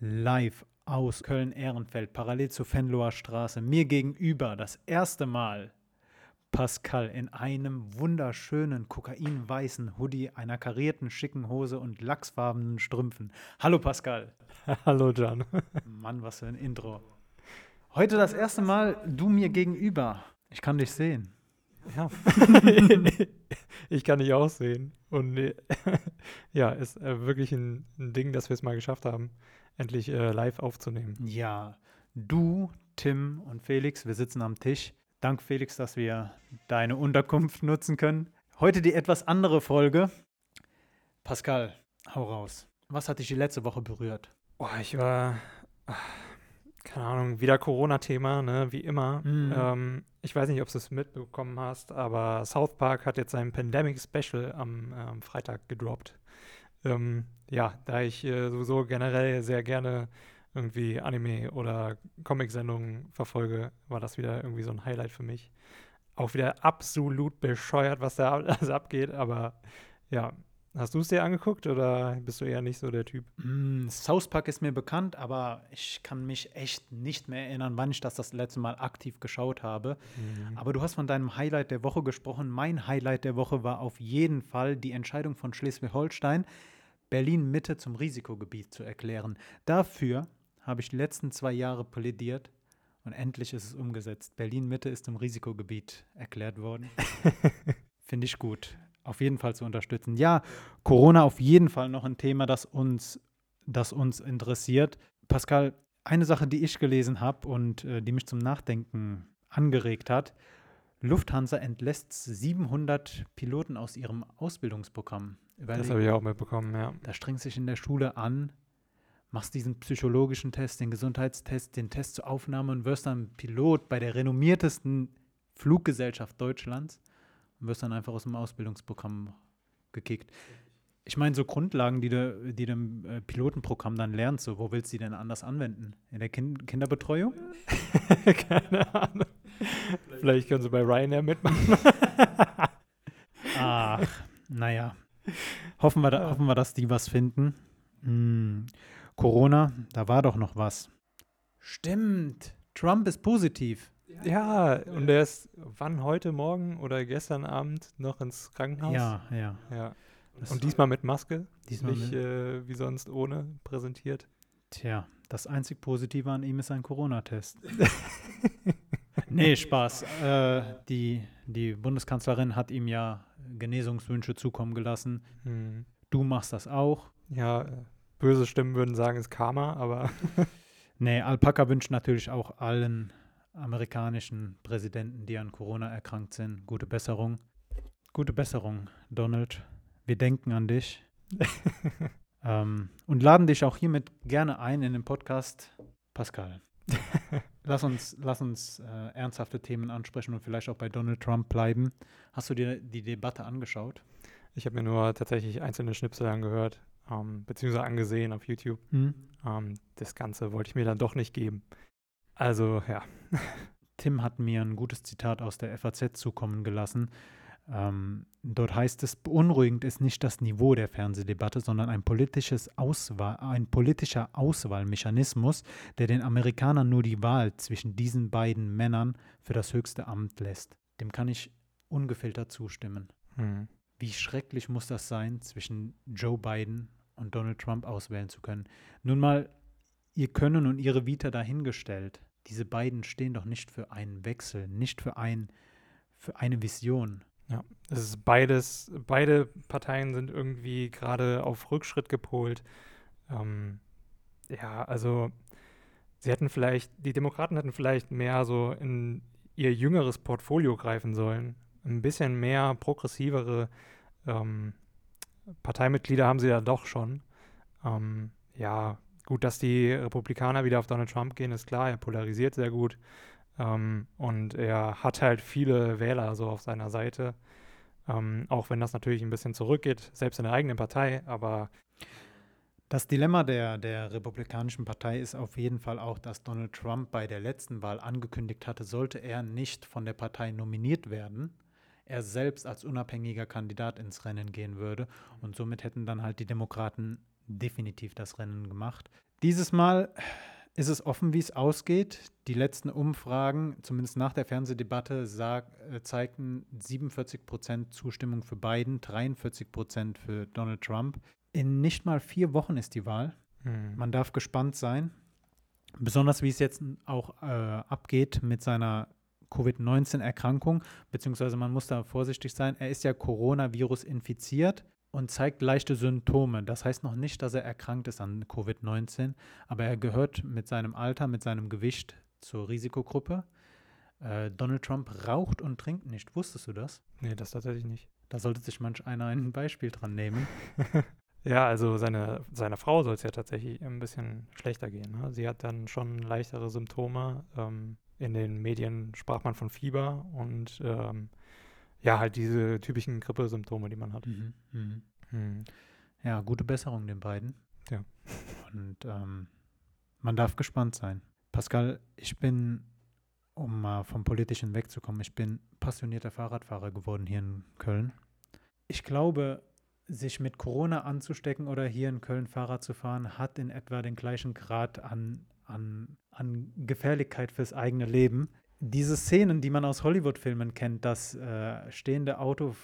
live aus Köln-Ehrenfeld, parallel zur Fenloher Straße, mir gegenüber das erste Mal Pascal in einem wunderschönen kokainweißen Hoodie, einer karierten schicken Hose und lachsfarbenen Strümpfen. Hallo Pascal. Hallo Jan. Mann, was für ein Intro. Heute das erste Mal du mir gegenüber. Ich kann dich sehen. Ja. ich kann dich auch sehen. Und äh, ja, ist äh, wirklich ein, ein, Ding, dass wir es mal geschafft haben, endlich äh, live aufzunehmen. Ja, du, Tim und Felix, wir sitzen am Tisch. Dank Felix, dass wir deine Unterkunft nutzen können. Heute die etwas andere Folge. Pascal, hau raus. Was hat dich die letzte Woche berührt? Oh, ich war, keine Ahnung, wieder Corona-Thema, ne, wie immer. Mhm. Ähm, ich weiß nicht, ob du es mitbekommen hast, aber South Park hat jetzt sein Pandemic Special am ähm, Freitag gedroppt. Ähm, ja, da ich äh, sowieso generell sehr gerne irgendwie Anime oder Comic-Sendungen verfolge, war das wieder irgendwie so ein Highlight für mich. Auch wieder absolut bescheuert, was da alles abgeht, aber ja, Hast du es dir angeguckt oder bist du eher nicht so der Typ? Mm, South Park ist mir bekannt, aber ich kann mich echt nicht mehr erinnern, wann ich das das letzte Mal aktiv geschaut habe. Mhm. Aber du hast von deinem Highlight der Woche gesprochen. Mein Highlight der Woche war auf jeden Fall die Entscheidung von Schleswig-Holstein, Berlin Mitte zum Risikogebiet zu erklären. Dafür habe ich die letzten zwei Jahre plädiert und endlich ist es umgesetzt. Berlin Mitte ist zum Risikogebiet erklärt worden. Finde ich gut auf jeden Fall zu unterstützen. Ja, Corona auf jeden Fall noch ein Thema, das uns, das uns interessiert. Pascal, eine Sache, die ich gelesen habe und äh, die mich zum Nachdenken angeregt hat. Lufthansa entlässt 700 Piloten aus ihrem Ausbildungsprogramm. Überleg, das habe ich auch mitbekommen, ja. Da strengst dich in der Schule an, machst diesen psychologischen Test, den Gesundheitstest, den Test zur Aufnahme und wirst dann Pilot bei der renommiertesten Fluggesellschaft Deutschlands und wirst dann einfach aus dem Ausbildungsprogramm gekickt. Ich meine, so Grundlagen, die du, die du im äh, Pilotenprogramm dann lernst, so, wo willst du die denn anders anwenden? In der kind Kinderbetreuung? Keine Ahnung. Vielleicht können sie bei Ryanair mitmachen. Ach, naja. Hoffen wir, da, hoffen wir, dass die was finden. Hm. Corona, da war doch noch was. Stimmt. Trump ist positiv. Ja, und er ist wann heute Morgen oder gestern Abend noch ins Krankenhaus? Ja, ja. ja. Und diesmal mit Maske, diesmal nicht äh, wie sonst ohne präsentiert. Tja, das einzig Positive an ihm ist ein Corona-Test. nee, Spaß. Äh, die, die Bundeskanzlerin hat ihm ja Genesungswünsche zukommen gelassen. Hm. Du machst das auch. Ja, böse Stimmen würden sagen, es ist Karma, aber. nee, Alpaka wünscht natürlich auch allen amerikanischen Präsidenten, die an Corona erkrankt sind. Gute Besserung. Gute Besserung, Donald. Wir denken an dich. ähm, und laden dich auch hiermit gerne ein in den Podcast, Pascal. lass uns, lass uns äh, ernsthafte Themen ansprechen und vielleicht auch bei Donald Trump bleiben. Hast du dir die Debatte angeschaut? Ich habe mir nur tatsächlich einzelne Schnipsel angehört, ähm, beziehungsweise angesehen auf YouTube. Hm. Ähm, das Ganze wollte ich mir dann doch nicht geben. Also, ja. Tim hat mir ein gutes Zitat aus der FAZ zukommen gelassen. Ähm, dort heißt es, beunruhigend ist nicht das Niveau der Fernsehdebatte, sondern ein, politisches Auswahl, ein politischer Auswahlmechanismus, der den Amerikanern nur die Wahl zwischen diesen beiden Männern für das höchste Amt lässt. Dem kann ich ungefiltert zustimmen. Hm. Wie schrecklich muss das sein, zwischen Joe Biden und Donald Trump auswählen zu können. Nun mal, ihr Können und ihre Vita dahingestellt diese beiden stehen doch nicht für einen Wechsel, nicht für, ein, für eine Vision. Ja, es ist beides, beide Parteien sind irgendwie gerade auf Rückschritt gepolt. Ähm, ja, also sie hätten vielleicht, die Demokraten hätten vielleicht mehr so in ihr jüngeres Portfolio greifen sollen. Ein bisschen mehr progressivere ähm, Parteimitglieder haben sie ja doch schon. Ähm, ja, Gut, dass die Republikaner wieder auf Donald Trump gehen, ist klar. Er polarisiert sehr gut. Ähm, und er hat halt viele Wähler so auf seiner Seite. Ähm, auch wenn das natürlich ein bisschen zurückgeht, selbst in der eigenen Partei. Aber das Dilemma der, der Republikanischen Partei ist auf jeden Fall auch, dass Donald Trump bei der letzten Wahl angekündigt hatte, sollte er nicht von der Partei nominiert werden, er selbst als unabhängiger Kandidat ins Rennen gehen würde. Und somit hätten dann halt die Demokraten definitiv das Rennen gemacht. Dieses Mal ist es offen, wie es ausgeht. Die letzten Umfragen, zumindest nach der Fernsehdebatte, sag, äh, zeigten 47 Prozent Zustimmung für Biden, 43 Prozent für Donald Trump. In nicht mal vier Wochen ist die Wahl. Hm. Man darf gespannt sein. Besonders wie es jetzt auch äh, abgeht mit seiner Covid-19-Erkrankung, beziehungsweise man muss da vorsichtig sein. Er ist ja Coronavirus infiziert und zeigt leichte Symptome. Das heißt noch nicht, dass er erkrankt ist an Covid-19, aber er gehört mit seinem Alter, mit seinem Gewicht zur Risikogruppe. Äh, Donald Trump raucht und trinkt nicht. Wusstest du das? Nee, das tatsächlich nicht. Da sollte sich manch einer ein Beispiel dran nehmen. Ja, also seine, seiner Frau soll es ja tatsächlich ein bisschen schlechter gehen. Ne? Sie hat dann schon leichtere Symptome. Ähm, in den Medien sprach man von Fieber und ähm, ja, halt diese typischen Grippesymptome, die man hat. Mhm, mhm. Hm. Ja, gute Besserung den beiden. Ja. Und ähm, man darf gespannt sein. Pascal, ich bin, um mal vom Politischen wegzukommen, ich bin passionierter Fahrradfahrer geworden hier in Köln. Ich glaube, sich mit Corona anzustecken oder hier in Köln Fahrrad zu fahren, hat in etwa den gleichen Grad an, an, an Gefährlichkeit fürs eigene Leben. Diese Szenen, die man aus Hollywood-Filmen kennt, dass äh, stehende Auto,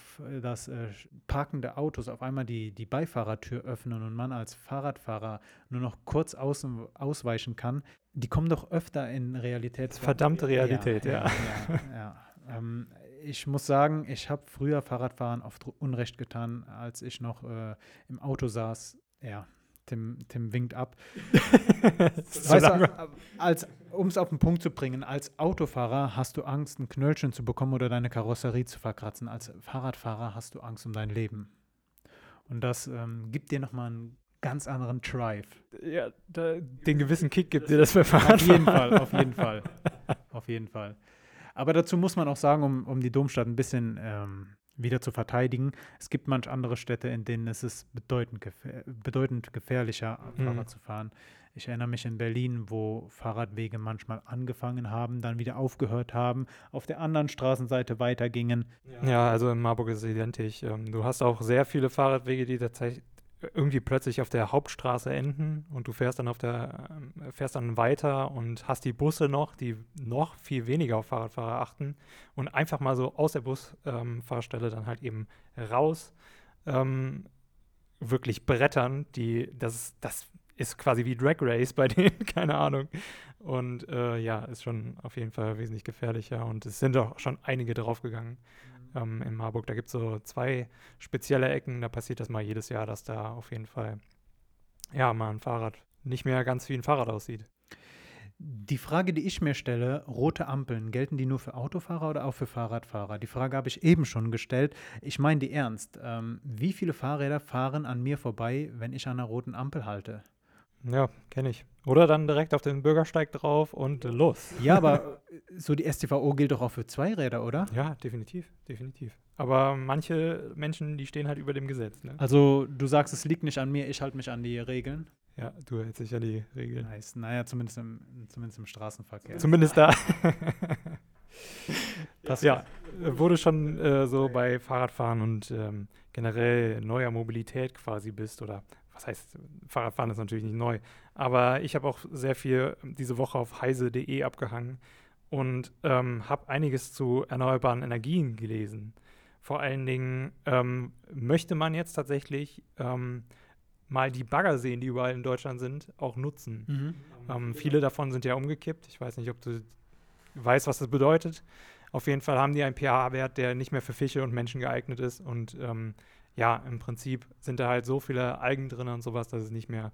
dass äh, parkende Autos auf einmal die, die Beifahrertür öffnen und man als Fahrradfahrer nur noch kurz außen, ausweichen kann, die kommen doch öfter in Realität. Verdammte Realität, ja. ja, ja, ja. Ähm, ich muss sagen, ich habe früher Fahrradfahren oft Unrecht getan, als ich noch äh, im Auto saß. Ja, Tim, Tim winkt ab. weißt du, als, um es auf den Punkt zu bringen, als Autofahrer hast du Angst, ein Knöllchen zu bekommen oder deine Karosserie zu verkratzen. Als Fahrradfahrer hast du Angst um dein Leben. Und das ähm, gibt dir nochmal einen ganz anderen Drive. Ja, da, den gewissen Kick gibt dir das für Fahrradfahren. Auf jeden Fall, auf jeden Fall. auf jeden Fall. Aber dazu muss man auch sagen, um, um die Domstadt ein bisschen ähm, wieder zu verteidigen, es gibt manch andere Städte, in denen es ist bedeutend, gefähr bedeutend gefährlicher, Mhm. Fahrrad zu fahren. Ich erinnere mich in Berlin, wo Fahrradwege manchmal angefangen haben, dann wieder aufgehört haben, auf der anderen Straßenseite weitergingen. Ja, also in Marburg ist es identisch. Ähm, du hast auch sehr viele Fahrradwege, die tatsächlich irgendwie plötzlich auf der Hauptstraße enden und du fährst dann auf der ähm, fährst dann weiter und hast die Busse noch, die noch viel weniger auf Fahrradfahrer achten und einfach mal so aus der Busfahrstelle dann halt eben raus ähm, wirklich brettern, die das das ist quasi wie Drag Race bei denen, keine Ahnung. Und äh, ja, ist schon auf jeden Fall wesentlich gefährlicher und es sind auch schon einige draufgegangen ähm, in Marburg. Da gibt es so zwei spezielle Ecken, da passiert das mal jedes Jahr, dass da auf jeden Fall ja mal ein Fahrrad nicht mehr ganz wie ein Fahrrad aussieht. Die Frage, die ich mir stelle, rote Ampeln, gelten die nur für Autofahrer oder auch für Fahrradfahrer? Die Frage habe ich eben schon gestellt. Ich meine die ernst. Ähm, wie viele Fahrräder fahren an mir vorbei, wenn ich an einer roten Ampel halte? Ja, kenne ich. Oder dann direkt auf den Bürgersteig drauf und äh, los. Ja, aber so die STVO gilt doch auch für Zweiräder, oder? Ja, definitiv, definitiv. Aber manche Menschen, die stehen halt über dem Gesetz. Ne? Also du sagst, es liegt nicht an mir, ich halte mich an die Regeln. Ja, du hältst dich an die Regeln. Nice. Naja, zumindest im, zumindest im Straßenverkehr. Zumindest da. Das ja, wo du schon äh, so bei Fahrradfahren und ähm, generell neuer Mobilität quasi bist oder was heißt, Fahrradfahren ist natürlich nicht neu, aber ich habe auch sehr viel diese Woche auf heise.de abgehangen und ähm, habe einiges zu erneuerbaren Energien gelesen. Vor allen Dingen ähm, möchte man jetzt tatsächlich ähm, mal die Baggerseen, die überall in Deutschland sind, auch nutzen. Mhm. Ähm, viele davon sind ja umgekippt. Ich weiß nicht, ob du weißt, was das bedeutet. Auf jeden Fall haben die einen pH-Wert, der nicht mehr für Fische und Menschen geeignet ist. Und ähm, ja, im Prinzip sind da halt so viele Algen drin und sowas, dass es nicht mehr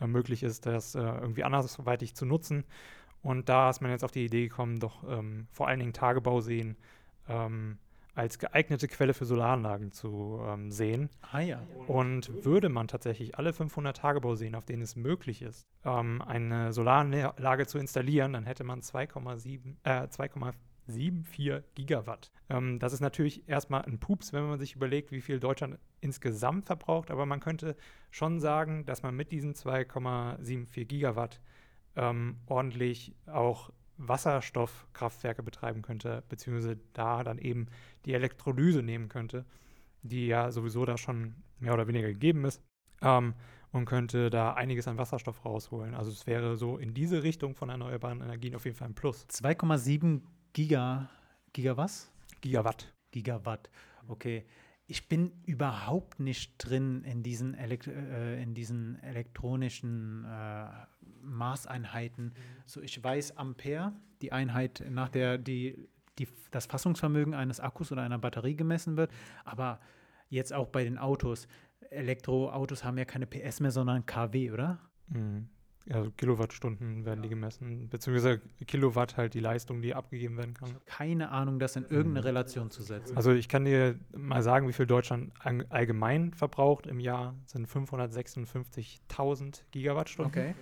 äh, möglich ist, das äh, irgendwie andersweitig zu nutzen. Und da ist man jetzt auf die Idee gekommen, doch ähm, vor allen Dingen Tagebauseen ähm, als geeignete Quelle für Solaranlagen zu ähm, sehen. Ah ja. Und würde man tatsächlich alle 500 Tagebauseen, auf denen es möglich ist, ähm, eine Solaranlage zu installieren, dann hätte man 2,7 äh, 2,74 Gigawatt. Ähm, das ist natürlich erstmal ein Pups, wenn man sich überlegt, wie viel Deutschland insgesamt verbraucht, aber man könnte schon sagen, dass man mit diesen 2,74 Gigawatt ähm, ordentlich auch Wasserstoffkraftwerke betreiben könnte, beziehungsweise da dann eben die Elektrolyse nehmen könnte, die ja sowieso da schon mehr oder weniger gegeben ist. Ähm, und könnte da einiges an Wasserstoff rausholen. Also es wäre so in diese Richtung von erneuerbaren Energien auf jeden Fall ein Plus. 2,7 Giga, Giga was? Gigawatt. Gigawatt. Okay. Ich bin überhaupt nicht drin in diesen, Elekt äh, in diesen elektronischen äh, Maßeinheiten. So, ich weiß Ampere, die Einheit, nach der die, die, das Fassungsvermögen eines Akkus oder einer Batterie gemessen wird, aber jetzt auch bei den Autos. Elektroautos haben ja keine PS mehr, sondern KW, oder? Mhm. Also Kilowattstunden werden die gemessen, beziehungsweise Kilowatt halt die Leistung, die abgegeben werden kann. Keine Ahnung, das in irgendeine Relation zu setzen. Also ich kann dir mal sagen, wie viel Deutschland allgemein verbraucht im Jahr, sind 556.000 Gigawattstunden. Okay.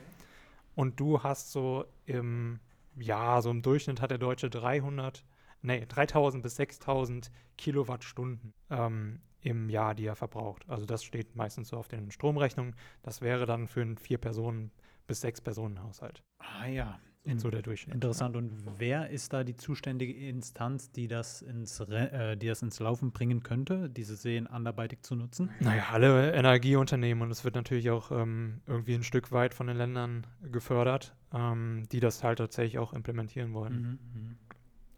Und du hast so im Jahr, so im Durchschnitt hat der Deutsche 300, nee, 3000 bis 6000 Kilowattstunden ähm, im Jahr, die er verbraucht. Also das steht meistens so auf den Stromrechnungen. Das wäre dann für einen Vier-Personen- bis Sechs-Personen-Haushalt. Ah ja, In so der Durchschnitt. Interessant. Und wer ist da die zuständige Instanz, die das ins, äh, die das ins Laufen bringen könnte, diese Seen anderweitig zu nutzen? Naja, alle Energieunternehmen und es wird natürlich auch ähm, irgendwie ein Stück weit von den Ländern gefördert, ähm, die das halt tatsächlich auch implementieren wollen. Mhm, mhm.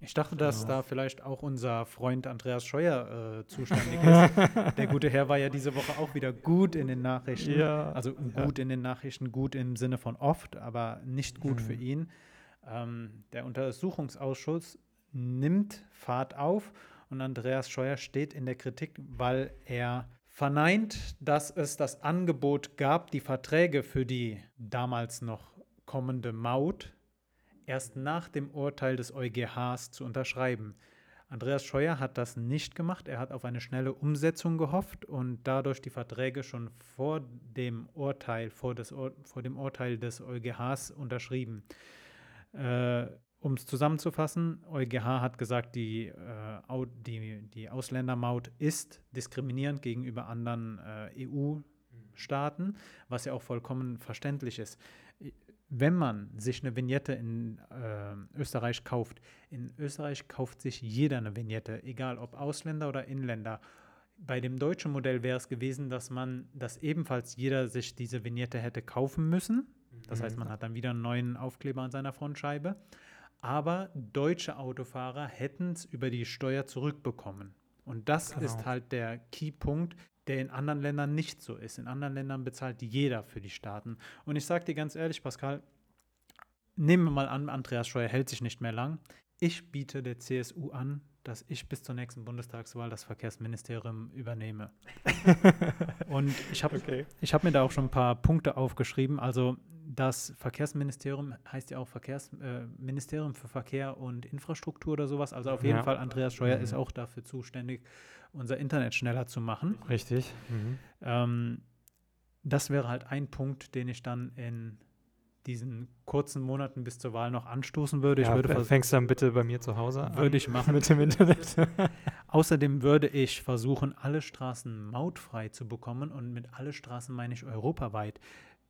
Ich dachte, dass Genau. da vielleicht auch unser Freund Andreas Scheuer äh, zuständig ist. Der gute Herr war ja diese Woche auch wieder gut in den Nachrichten. Ja, Also gut in den Nachrichten, gut im Sinne von oft, aber nicht gut für Mhm. ihn. Ähm, der Untersuchungsausschuss nimmt Fahrt auf und Andreas Scheuer steht in der Kritik, weil er verneint, dass es das Angebot gab, die Verträge für die damals noch kommende Maut erst nach dem Urteil des EuGHs zu unterschreiben. Andreas Scheuer hat das nicht gemacht. Er hat auf eine schnelle Umsetzung gehofft und dadurch die Verträge schon vor dem Urteil, vor, des, vor dem Urteil des EuGHs unterschrieben. Äh, um es zusammenzufassen, EuGH hat gesagt, die, äh, die, die Ausländermaut ist diskriminierend gegenüber anderen äh, EU-Staaten, was ja auch vollkommen verständlich ist. Wenn man sich eine Vignette in äh, Österreich kauft, in Österreich kauft sich jeder eine Vignette, egal ob Ausländer oder Inländer. Bei dem deutschen Modell wäre es gewesen, dass man, dass ebenfalls jeder sich diese Vignette hätte kaufen müssen. Das heißt, man hat dann wieder einen neuen Aufkleber an seiner Frontscheibe. Aber deutsche Autofahrer hätten es über die Steuer zurückbekommen. Und das Genau. ist halt der Keypunkt, der in anderen Ländern nicht so ist. In anderen Ländern bezahlt jeder für die Staaten. Und ich sage dir ganz ehrlich, Pascal, nehmen wir mal an, Andreas Scheuer hält sich nicht mehr lang. Ich biete der CSU an, dass ich bis zur nächsten Bundestagswahl das Verkehrsministerium übernehme. Und ich habe Okay. ich habe mir da auch schon ein paar Punkte aufgeschrieben. Also das Verkehrsministerium heißt ja auch Verkehrsministerium äh, Ministerium für Verkehr und Infrastruktur oder sowas. Also auf jeden Ja. Fall, Andreas Scheuer ist auch dafür zuständig, unser Internet schneller zu machen. Richtig. Mhm. Ähm, das wäre halt ein Punkt, den ich dann in diesen kurzen Monaten bis zur Wahl noch anstoßen würde. Ich ja, würde fängst dann bitte bei mir zu Hause an. Würde ich machen. Mit dem Internet. Außerdem würde ich versuchen, alle Straßen mautfrei zu bekommen und mit alle Straßen meine ich europaweit.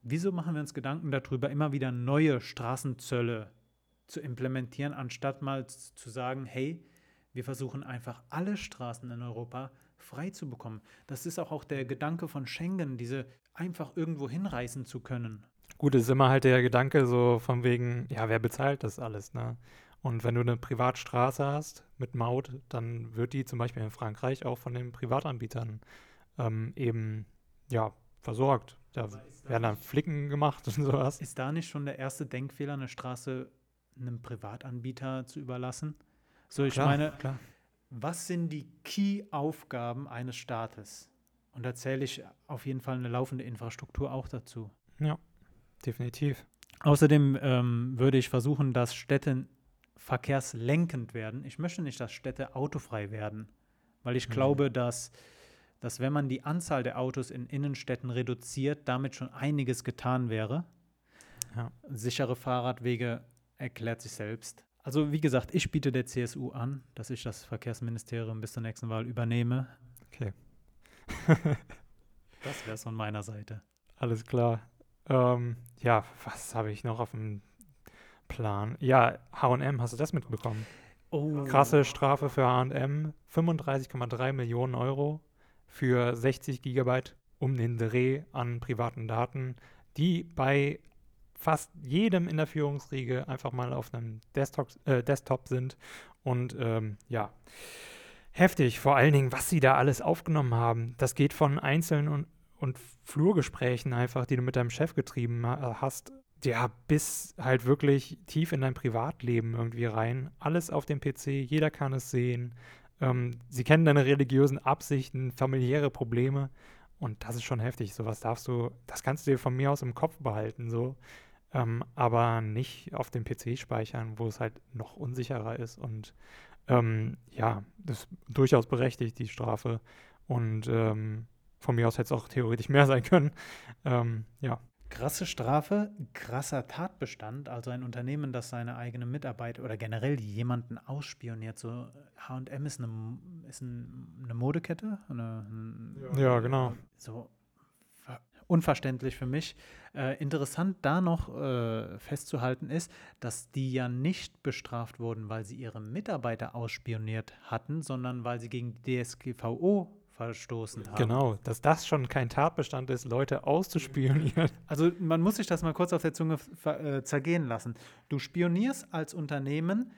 Wieso machen wir uns Gedanken darüber, immer wieder neue Straßenzölle zu implementieren, anstatt mal zu sagen, hey, wir versuchen einfach alle Straßen in Europa frei zu bekommen. Das ist auch, auch der Gedanke von Schengen, diese einfach irgendwo hinreisen zu können. Gut, es ist immer halt der Gedanke so von wegen, ja, wer bezahlt das alles, ne? Und wenn du eine Privatstraße hast mit Maut, dann wird die zum Beispiel in Frankreich auch von den Privatanbietern ähm, eben, ja, versorgt. Da werden dann Flicken gemacht und sowas. Ist da nicht schon der erste Denkfehler, eine Straße einem Privatanbieter zu überlassen? So, ich Klar, meine, klar. Was sind die Key-Aufgaben eines Staates? Und da zähle ich auf jeden Fall eine laufende Infrastruktur auch dazu. Ja, definitiv. Außerdem ähm, würde ich versuchen, dass Städte verkehrslenkend werden. Ich möchte nicht, dass Städte autofrei werden, weil ich Mhm. glaube, dass, dass wenn man die Anzahl der Autos in Innenstädten reduziert, damit schon einiges getan wäre. Ja. Sichere Fahrradwege erklärt sich selbst. Also wie gesagt, ich biete der CSU an, dass ich das Verkehrsministerium bis zur nächsten Wahl übernehme. Okay. Das wäre es von meiner Seite. Alles klar. Ähm, ja, was habe ich noch auf dem Plan? Ja, HM, hast du das mitbekommen? Oh. Krasse Strafe für HM, 35,3 Millionen Euro für 60 Gigabyte um den Dreh an privaten Daten, die bei fast jedem in der Führungsriege einfach mal auf einem Desktop, äh, Desktop sind. Und ähm, ja, heftig. Vor allen Dingen, was sie da alles aufgenommen haben. Das geht von einzelnen und, und Flurgesprächen einfach, die du mit deinem Chef getrieben hast, ja, bis halt wirklich tief in dein Privatleben irgendwie rein. Alles auf dem PC, jeder kann es sehen. Ähm, sie kennen deine religiösen Absichten, familiäre Probleme. Und das ist schon heftig. Sowas darfst du, das kannst du dir von mir aus im Kopf behalten, so. Ähm, aber nicht auf dem PC speichern, wo es halt noch unsicherer ist. Und ähm, ja, das ist durchaus berechtigt, die Strafe. Und ähm, von mir aus hätte es auch theoretisch mehr sein können. Ähm, ja. Krasse Strafe, krasser Tatbestand. Also ein Unternehmen, das seine eigenen Mitarbeiter oder generell jemanden ausspioniert. So HM ist, eine, ist eine Modekette. Eine, ja, ja, genau. So unverständlich für mich. Äh, interessant da noch äh, festzuhalten ist, dass die ja nicht bestraft wurden, weil sie ihre Mitarbeiter ausspioniert hatten, sondern weil sie gegen die DSGVO verstoßen haben. Genau, dass das schon kein Tatbestand ist, Leute auszuspionieren. Also man muss sich das mal kurz auf der Zunge äh, zergehen lassen. Du spionierst als Unternehmen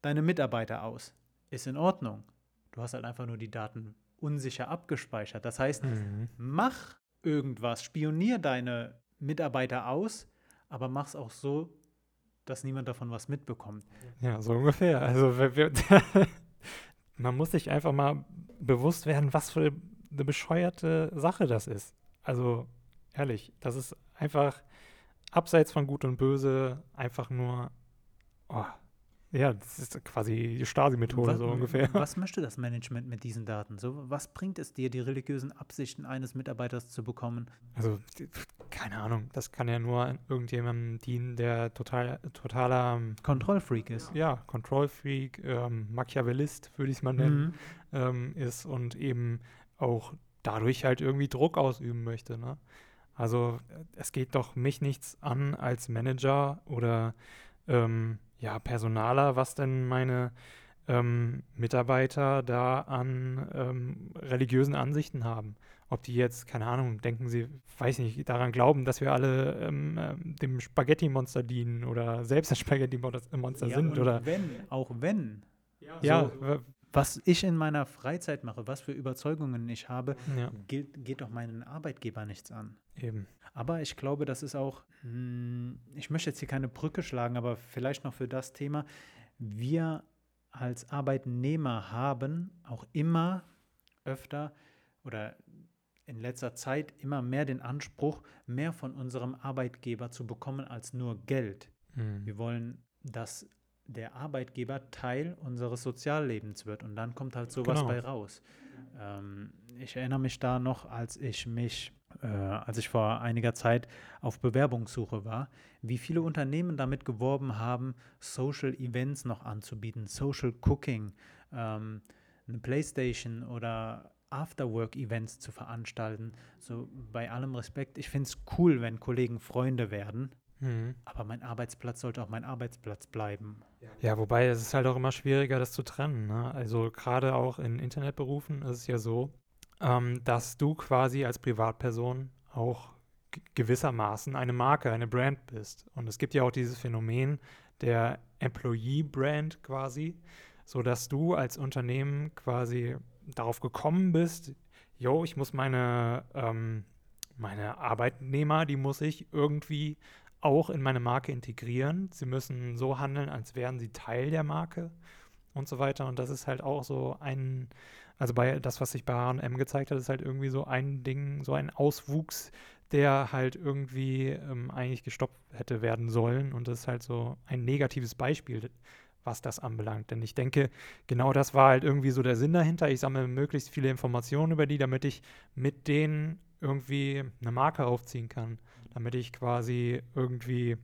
deine Mitarbeiter aus. Ist in Ordnung. Du hast halt einfach nur die Daten unsicher abgespeichert. Das heißt, mhm. mach irgendwas, spionier deine Mitarbeiter aus, aber mach es auch so, dass niemand davon was mitbekommt. Ja, so ungefähr. Also man muss sich einfach mal bewusst werden, was für eine bescheuerte Sache das ist. Also ehrlich, das ist einfach abseits von Gut und Böse einfach nur, oh, ja, das ist quasi die Stasi-Methode so ungefähr. Was möchte das Management mit diesen Daten? So, was bringt es dir, die religiösen Absichten eines Mitarbeiters zu bekommen? Also, keine Ahnung. Das kann ja nur irgendjemandem dienen, der total, totaler ähm, Kontrollfreak ist. Ja, Kontrollfreak, ähm, Machiavellist, würde ich es mal nennen, mhm. ähm, ist und eben auch dadurch halt irgendwie Druck ausüben möchte. Ne? Also, es geht doch mich nichts an als Manager oder ähm, ja, Personaler, was denn meine ähm, Mitarbeiter da an ähm, religiösen Ansichten haben. Ob die jetzt, keine Ahnung, denken sie, weiß nicht, daran glauben, dass wir alle ähm, ähm dem Spaghetti-Monster dienen oder selbst das Spaghetti-Monster ja, sind. oder wenn, auch wenn. Ja, ja so, was ich in meiner Freizeit mache, was für Überzeugungen ich habe, ja. geht, geht doch meinen Arbeitgeber nichts an. Eben. Aber ich glaube, das ist auch, hm, ich möchte jetzt hier keine Brücke schlagen, aber vielleicht noch für das Thema. Wir als Arbeitnehmer haben auch immer öfter oder in letzter Zeit immer mehr den Anspruch, mehr von unserem Arbeitgeber zu bekommen als nur Geld. Mhm. Wir wollen, dass der Arbeitgeber Teil unseres Soziallebens wird und dann kommt halt sowas genau. bei raus. Ähm, ich erinnere mich da noch, als ich mich äh, als ich vor einiger Zeit auf Bewerbungssuche war, wie viele Unternehmen damit geworben haben, Social Events noch anzubieten, Social Cooking, ähm, eine Playstation oder Afterwork-Events zu veranstalten. So bei allem Respekt, ich finde es cool, wenn Kollegen Freunde werden. Mhm. Aber mein Arbeitsplatz sollte auch mein Arbeitsplatz bleiben. Ja, wobei es ist halt auch immer schwieriger, das zu trennen. Ne? Also gerade auch in Internetberufen ist es ja so, ähm, dass du quasi als Privatperson auch gewissermaßen eine Marke, eine Brand bist. Und es gibt ja auch dieses Phänomen der Employee-Brand quasi, sodass du als Unternehmen quasi darauf gekommen bist, yo, ich muss meine, ähm, meine Arbeitnehmer, die muss ich irgendwie auch in meine Marke integrieren. Sie müssen so handeln, als wären sie Teil der Marke und so weiter. Und das ist halt auch so ein, also bei das, was sich bei HM gezeigt hat, ist halt irgendwie so ein Ding, so ein Auswuchs, der halt irgendwie ähm, eigentlich gestoppt hätte werden sollen. Und das ist halt so ein negatives Beispiel, was das anbelangt. Denn ich denke, genau das war halt irgendwie so der Sinn dahinter. Ich sammle möglichst viele Informationen über die, damit ich mit denen irgendwie eine Marke aufziehen kann. Damit ich quasi irgendwie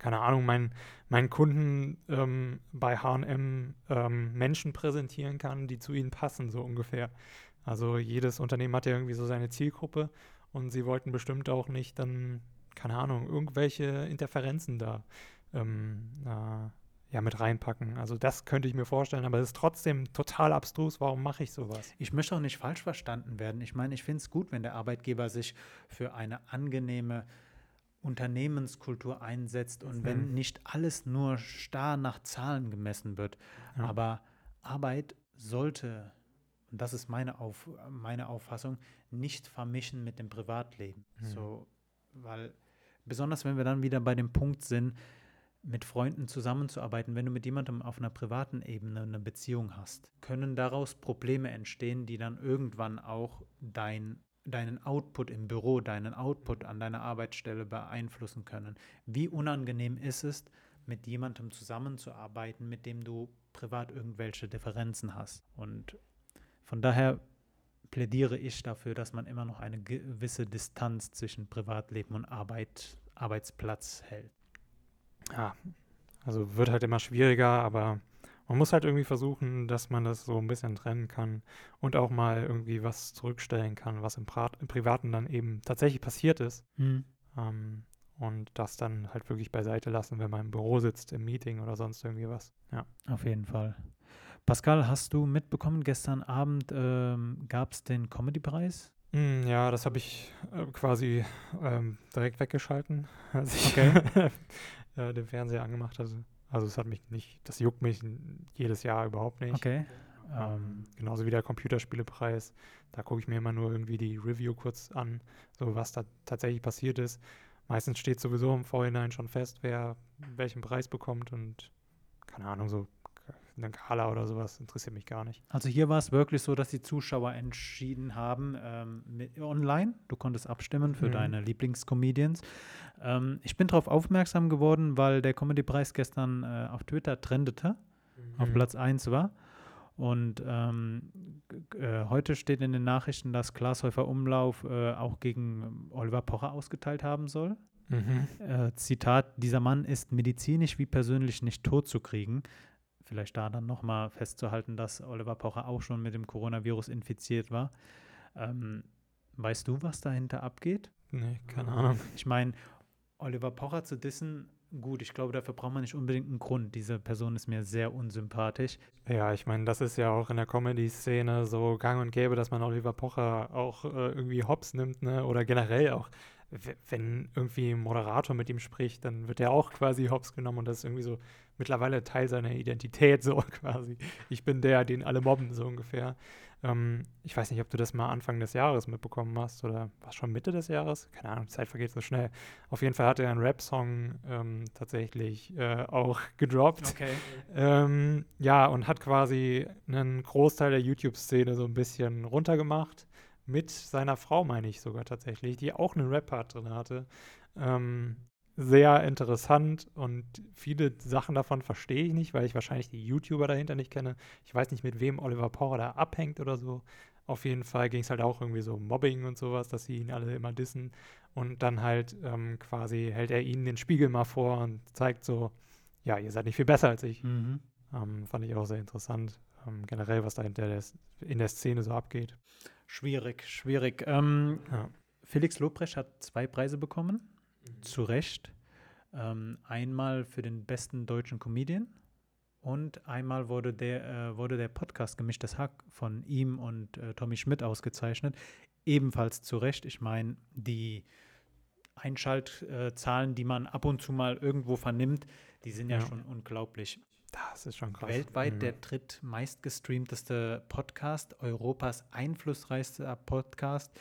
keine Ahnung, meinen, meinen Kunden ähm, bei HM ähm, Menschen präsentieren kann, die zu ihnen passen, so ungefähr. Also jedes Unternehmen hat ja irgendwie so seine Zielgruppe und sie wollten bestimmt auch nicht dann, keine Ahnung, irgendwelche Interferenzen da ähm, äh, ja mit reinpacken. Also das könnte ich mir vorstellen, aber es ist trotzdem total abstrus. Warum mache ich sowas? Ich möchte auch nicht falsch verstanden werden. Ich meine, ich finde es gut, wenn der Arbeitgeber sich für eine angenehme Unternehmenskultur einsetzt und mhm. wenn nicht alles nur starr nach Zahlen gemessen wird. Ja. Aber Arbeit sollte, und das ist meine, Auf, meine Auffassung, nicht vermischen mit dem Privatleben. Mhm. So, weil besonders wenn wir dann wieder bei dem Punkt sind, mit Freunden zusammenzuarbeiten, wenn du mit jemandem auf einer privaten Ebene eine Beziehung hast, können daraus Probleme entstehen, die dann irgendwann auch dein, deinen Output im Büro, deinen Output an deiner Arbeitsstelle beeinflussen können. Wie unangenehm ist es, mit jemandem zusammenzuarbeiten, mit dem du privat irgendwelche Differenzen hast. Und von daher plädiere ich dafür, dass man immer noch eine gewisse Distanz zwischen Privatleben und Arbeit, Arbeitsplatz hält. Ja, also wird halt immer schwieriger, aber man muss halt irgendwie versuchen, dass man das so ein bisschen trennen kann und auch mal irgendwie was zurückstellen kann, was im, pra im Privaten dann eben tatsächlich passiert ist. Mhm. Ähm, und das dann halt wirklich beiseite lassen, wenn man im Büro sitzt, im Meeting oder sonst irgendwie was. Ja. Auf jeden Fall. Pascal, hast du mitbekommen, gestern Abend ähm, gab es den Comedy-Preis? Mm, ja, das habe ich äh, quasi ähm, direkt weggeschalten, als ich okay. äh, den Fernseher angemacht hatte. Also es hat mich nicht, das juckt mich jedes Jahr überhaupt nicht. Okay. Ähm, genauso wie der Computerspielepreis. Da gucke ich mir immer nur irgendwie die Review kurz an, so was da tatsächlich passiert ist. Meistens steht sowieso im Vorhinein schon fest, wer welchen Preis bekommt und keine Ahnung, so eine Gala oder sowas interessiert mich gar nicht. Also hier war es wirklich so, dass die Zuschauer entschieden haben ähm, mit, online. Du konntest abstimmen für mhm. deine Lieblingscomedians. Ähm, ich bin darauf aufmerksam geworden, weil der Comedy-Preis gestern äh, auf Twitter trendete, mhm. auf Platz 1 war. Und ähm, äh, heute steht in den Nachrichten, dass Glashäufer Umlauf äh, auch gegen Oliver Pocher ausgeteilt haben soll. Mhm. Äh, Zitat: Dieser Mann ist medizinisch wie persönlich nicht tot zu kriegen. Vielleicht da dann nochmal festzuhalten, dass Oliver Pocher auch schon mit dem Coronavirus infiziert war. Ähm, weißt du, was dahinter abgeht? Nee, keine Ahnung. Ich meine, Oliver Pocher zu dissen gut, ich glaube, dafür braucht man nicht unbedingt einen Grund. Diese Person ist mir sehr unsympathisch. Ja, ich meine, das ist ja auch in der Comedy-Szene so gang und gäbe, dass man Oliver Pocher auch äh, irgendwie hops nimmt, ne? Oder generell auch, wenn irgendwie ein Moderator mit ihm spricht, dann wird er auch quasi hops genommen und das ist irgendwie so mittlerweile Teil seiner Identität, so quasi. Ich bin der, den alle mobben, so ungefähr. Ähm, ich weiß nicht, ob du das mal Anfang des Jahres mitbekommen hast oder was schon Mitte des Jahres? Keine Ahnung, die Zeit vergeht so schnell. Auf jeden Fall hat er einen Rap-Song ähm, tatsächlich äh, auch gedroppt. Okay. Ähm, ja, und hat quasi einen Großteil der YouTube-Szene so ein bisschen runtergemacht. Mit seiner Frau, meine ich sogar tatsächlich, die auch einen Rap-Part drin hatte. Ähm, sehr interessant und viele Sachen davon verstehe ich nicht, weil ich wahrscheinlich die YouTuber dahinter nicht kenne. Ich weiß nicht, mit wem Oliver Power da abhängt oder so. Auf jeden Fall ging es halt auch irgendwie so um Mobbing und sowas, dass sie ihn alle immer dissen. Und dann halt ähm, quasi hält er ihnen den Spiegel mal vor und zeigt so, ja, ihr seid nicht viel besser als ich. Mhm. Ähm, fand ich auch sehr interessant, ähm, generell, was da in der, in der Szene so abgeht. Schwierig, schwierig. Ähm, ja. Felix Lobrecht hat zwei Preise bekommen zu Recht. Ähm, einmal für den besten deutschen Comedian und einmal wurde der, äh, wurde der Podcast Gemischtes Hack von ihm und äh, Tommy Schmidt ausgezeichnet. Ebenfalls zu Recht. Ich meine, die Einschaltzahlen, die man ab und zu mal irgendwo vernimmt, die sind ja, ja schon unglaublich. Das ist schon krass. Weltweit mhm. der drittmeistgestreamteste Podcast, Europas einflussreichster Podcast.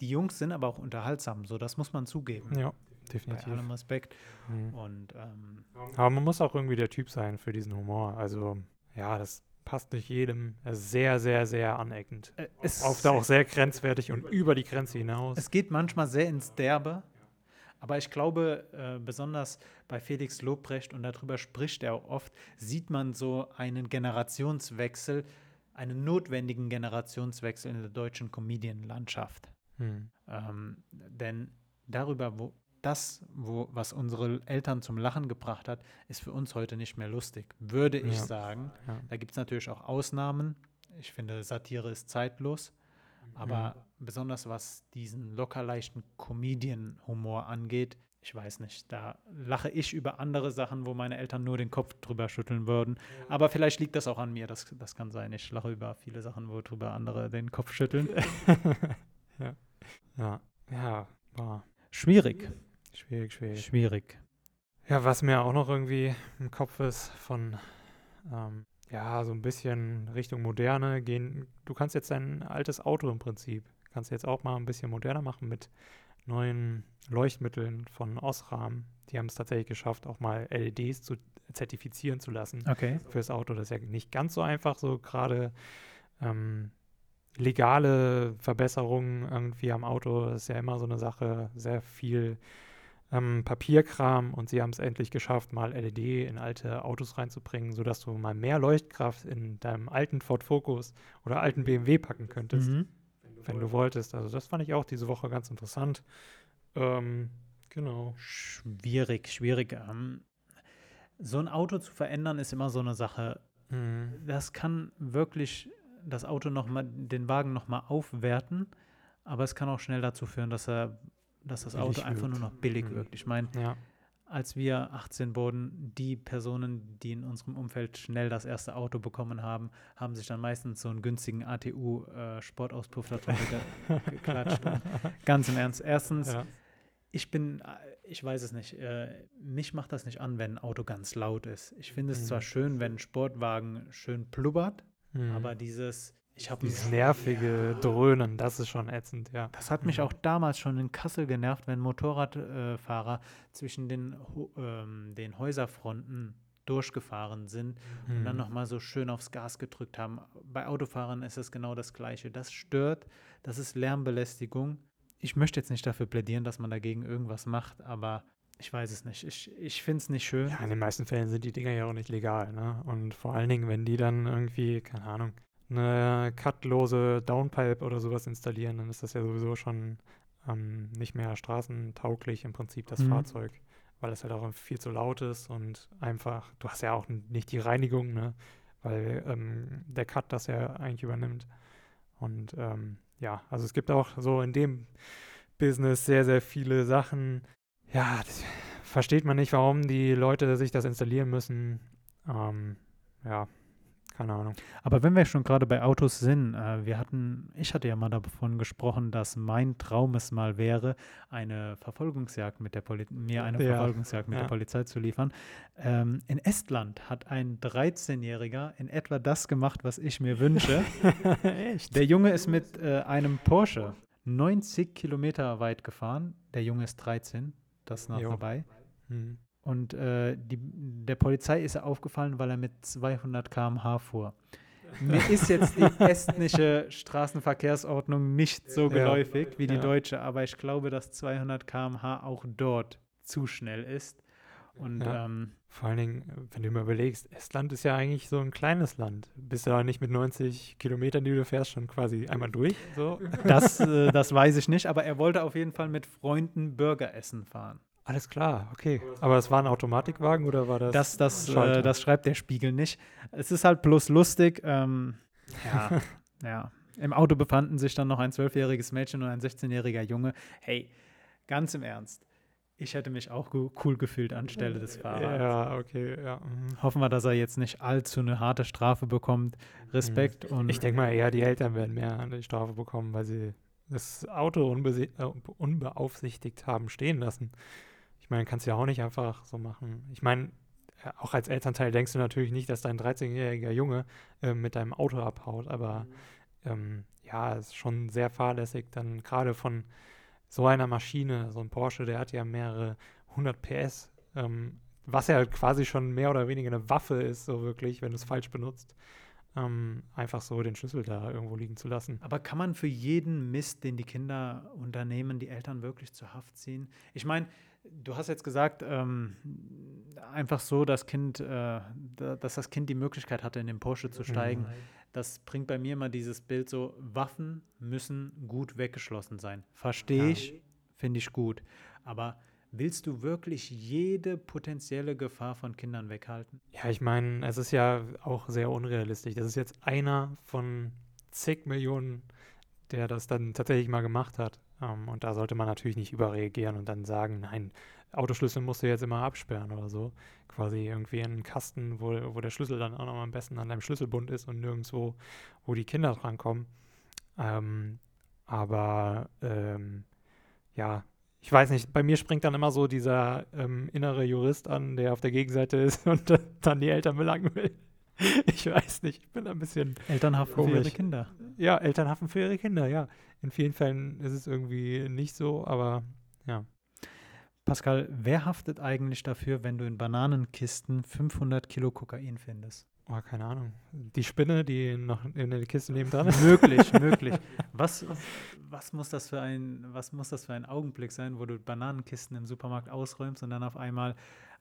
Die Jungs sind aber auch unterhaltsam, so das muss man zugeben. Ja, definitiv. Bei allem Respekt. Mhm. Und, ähm, Aber man muss auch irgendwie der Typ sein für diesen Humor. Also, ja, das passt nicht jedem. Sehr, sehr, sehr aneckend. Äh, es Oft auch sehr grenzwertig und über die Grenze hinaus. Es geht manchmal sehr ins Derbe. Aber ich glaube, äh, besonders bei Felix Lobrecht, und darüber spricht er auch oft, sieht man so einen Generationswechsel, einen notwendigen Generationswechsel in der deutschen Comedian-Landschaft. Hm. Ähm, denn darüber, wo das, wo, was unsere Eltern zum Lachen gebracht hat, ist für uns heute nicht mehr lustig, würde ich ja. sagen. Ja. Da gibt es natürlich auch Ausnahmen. Ich finde, Satire ist zeitlos. Aber ja. besonders was diesen locker leichten Comedian-Humor angeht, ich weiß nicht, da lache ich über andere Sachen, wo meine Eltern nur den Kopf drüber schütteln würden. Aber vielleicht liegt das auch an mir, das, das kann sein. Ich lache über viele Sachen, wo drüber andere den Kopf schütteln. ja. Ja, ja, war schwierig. Schwierig, schwierig. Schwierig. Ja, was mir auch noch irgendwie im Kopf ist von, ähm, ja, so ein bisschen Richtung Moderne gehen. Du kannst jetzt dein altes Auto im Prinzip, kannst jetzt auch mal ein bisschen moderner machen mit neuen Leuchtmitteln von Osram. Die haben es tatsächlich geschafft, auch mal LEDs zu zertifizieren zu lassen okay. fürs Auto. Das ist ja nicht ganz so einfach, so gerade ähm, legale Verbesserungen irgendwie am Auto. Das ist ja immer so eine Sache, sehr viel ähm, Papierkram und sie haben es endlich geschafft, mal LED in alte Autos reinzubringen, sodass du mal mehr Leuchtkraft in deinem alten Ford Focus oder alten BMW packen könntest, mhm. wenn du wolltest. Also das fand ich auch diese Woche ganz interessant. Ähm, genau. Schwierig, schwierig. Ähm, so ein Auto zu verändern ist immer so eine Sache. Mhm. Das kann wirklich das Auto noch mal, den Wagen noch mal aufwerten, aber es kann auch schnell dazu führen, dass er dass das Auto einfach wird. nur noch billig mhm. wirkt. Ich meine, ja. als wir 18 wurden, die Personen, die in unserem Umfeld schnell das erste Auto bekommen haben, haben sich dann meistens so einen günstigen ATU-Sportauspuff äh, ge geklatscht. Ganz im Ernst. Erstens, ja. ich bin, äh, ich weiß es nicht, äh, mich macht das nicht an, wenn ein Auto ganz laut ist. Ich finde es mhm. zwar schön, wenn ein Sportwagen schön blubbert, mhm. aber dieses ich habe dieses nervige ja. Dröhnen, das ist schon ätzend, ja. Das hat mich mhm. auch damals schon in Kassel genervt, wenn Motorradfahrer äh, zwischen den, ähm, den Häuserfronten durchgefahren sind mhm. und dann mhm. nochmal so schön aufs Gas gedrückt haben. Bei Autofahrern ist es genau das Gleiche. Das stört, das ist Lärmbelästigung. Ich möchte jetzt nicht dafür plädieren, dass man dagegen irgendwas macht, aber ich weiß es nicht. Ich, ich finde es nicht schön. Ja, in den meisten Fällen sind die Dinger ja auch nicht legal, ne? Und vor allen Dingen, wenn die dann irgendwie, keine Ahnung, eine cutlose Downpipe oder sowas installieren, dann ist das ja sowieso schon ähm, nicht mehr straßentauglich im Prinzip das mhm. Fahrzeug, weil es halt auch viel zu laut ist und einfach, du hast ja auch nicht die Reinigung, ne? weil ähm, der Cut das ja eigentlich übernimmt. Und ähm, ja, also es gibt auch so in dem Business sehr, sehr viele Sachen. Ja, versteht man nicht, warum die Leute sich das installieren müssen. Ähm, ja, keine Ahnung. Aber wenn wir schon gerade bei Autos sind, äh, wir hatten, ich hatte ja mal davon gesprochen, dass mein Traum es mal wäre, eine Verfolgungsjagd mit der Polizei, mir eine ja. Verfolgungsjagd mit ja. der Polizei zu liefern. Ähm, in Estland hat ein 13-Jähriger in etwa das gemacht, was ich mir wünsche. Echt? Der Junge ist mit äh, einem Porsche 90 Kilometer weit gefahren. Der Junge ist 13, das noch dabei. Mhm. Und äh, die, der Polizei ist er aufgefallen, weil er mit 200 km/h fuhr. Mir ist jetzt die estnische Straßenverkehrsordnung nicht so geläufig ja, wie die deutsche, aber ich glaube, dass 200 km/h auch dort zu schnell ist. Und ja. ähm, vor allen Dingen, wenn du mal überlegst, Estland ist ja eigentlich so ein kleines Land. Bist du da nicht mit 90 Kilometern, die du fährst, schon quasi einmal durch? So? Das, äh, das weiß ich nicht, aber er wollte auf jeden Fall mit Freunden Burger essen fahren. Alles klar, okay. Aber das war ein Automatikwagen oder war das? Das, das, äh, das schreibt der Spiegel nicht. Es ist halt bloß lustig. Ähm, ja, ja. Im Auto befanden sich dann noch ein zwölfjähriges Mädchen und ein 16-jähriger Junge. Hey, ganz im Ernst. Ich hätte mich auch cool gefühlt anstelle des Fahrers. Ja, okay, ja. Mhm. Hoffen wir, dass er jetzt nicht allzu eine harte Strafe bekommt. Respekt mhm. und. Ich denke mal eher, die Eltern werden mehr eine Strafe bekommen, weil sie das Auto unbe äh, unbeaufsichtigt haben stehen lassen. Ich meine, kannst du ja auch nicht einfach so machen. Ich meine, äh, auch als Elternteil denkst du natürlich nicht, dass dein 13-jähriger Junge äh, mit deinem Auto abhaut, aber mhm. ähm, ja, es ist schon sehr fahrlässig, dann gerade von so einer Maschine, so ein Porsche, der hat ja mehrere hundert PS, ähm, was ja quasi schon mehr oder weniger eine Waffe ist, so wirklich, wenn du es falsch benutzt ähm, einfach so den Schlüssel da irgendwo liegen zu lassen. Aber kann man für jeden Mist, den die Kinder unternehmen, die Eltern wirklich zur Haft ziehen? Ich meine, du hast jetzt gesagt, ähm, einfach so, das Kind, äh, dass das Kind die Möglichkeit hatte, in den Porsche zu steigen. Mhm. Das bringt bei mir immer dieses Bild so, Waffen müssen gut weggeschlossen sein. Verstehe ich, ja. finde ich gut. Aber Willst du wirklich jede potenzielle Gefahr von Kindern weghalten? Ja, ich meine, es ist ja auch sehr unrealistisch. Das ist jetzt einer von zig Millionen, der das dann tatsächlich mal gemacht hat. Ähm, und da sollte man natürlich nicht überreagieren und dann sagen, nein, Autoschlüssel musst du jetzt immer absperren oder so. Quasi irgendwie in einen Kasten, wo, wo der Schlüssel dann auch noch am besten an deinem Schlüsselbund ist und nirgendwo, wo die Kinder drankommen. Ähm, aber ähm, ja, ich weiß nicht, bei mir springt dann immer so dieser ähm, innere Jurist an, der auf der Gegenseite ist und dann die Eltern belangen will. Ich weiß nicht, ich bin ein bisschen. Eltern haften für ihre Kinder. Ja, Eltern haften für ihre Kinder, ja. In vielen Fällen ist es irgendwie nicht so, aber ja. Pascal, wer haftet eigentlich dafür, wenn du in Bananenkisten 500 Kilo Kokain findest? Oh, keine Ahnung. Die Spinne, die noch in der Kiste neben dran ist? möglich, möglich. Was, was, muss das für ein, was muss das für ein Augenblick sein, wo du Bananenkisten im Supermarkt ausräumst und dann auf einmal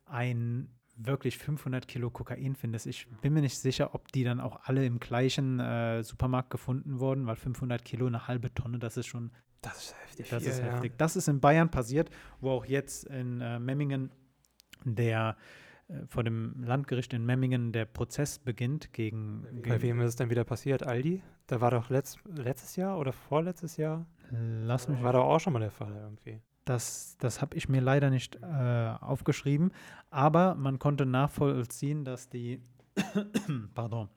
ein wirklich 500 Kilo Kokain findest. Ich bin mir nicht sicher, ob die dann auch alle im gleichen äh, Supermarkt gefunden wurden, weil 500 Kilo, eine halbe Tonne, das ist schon. Das ist heftig. Das ist ja, heftig. Ja. Das ist in Bayern passiert, wo auch jetzt in äh, Memmingen der vor dem Landgericht in Memmingen der Prozess beginnt gegen. Bei wem ist es denn wieder passiert? Aldi? Da war doch letzt, letztes Jahr oder vorletztes Jahr? Lass mich. War doch auch schon mal der Fall irgendwie. Das, das habe ich mir leider nicht äh, aufgeschrieben, aber man konnte nachvollziehen, dass die, pardon,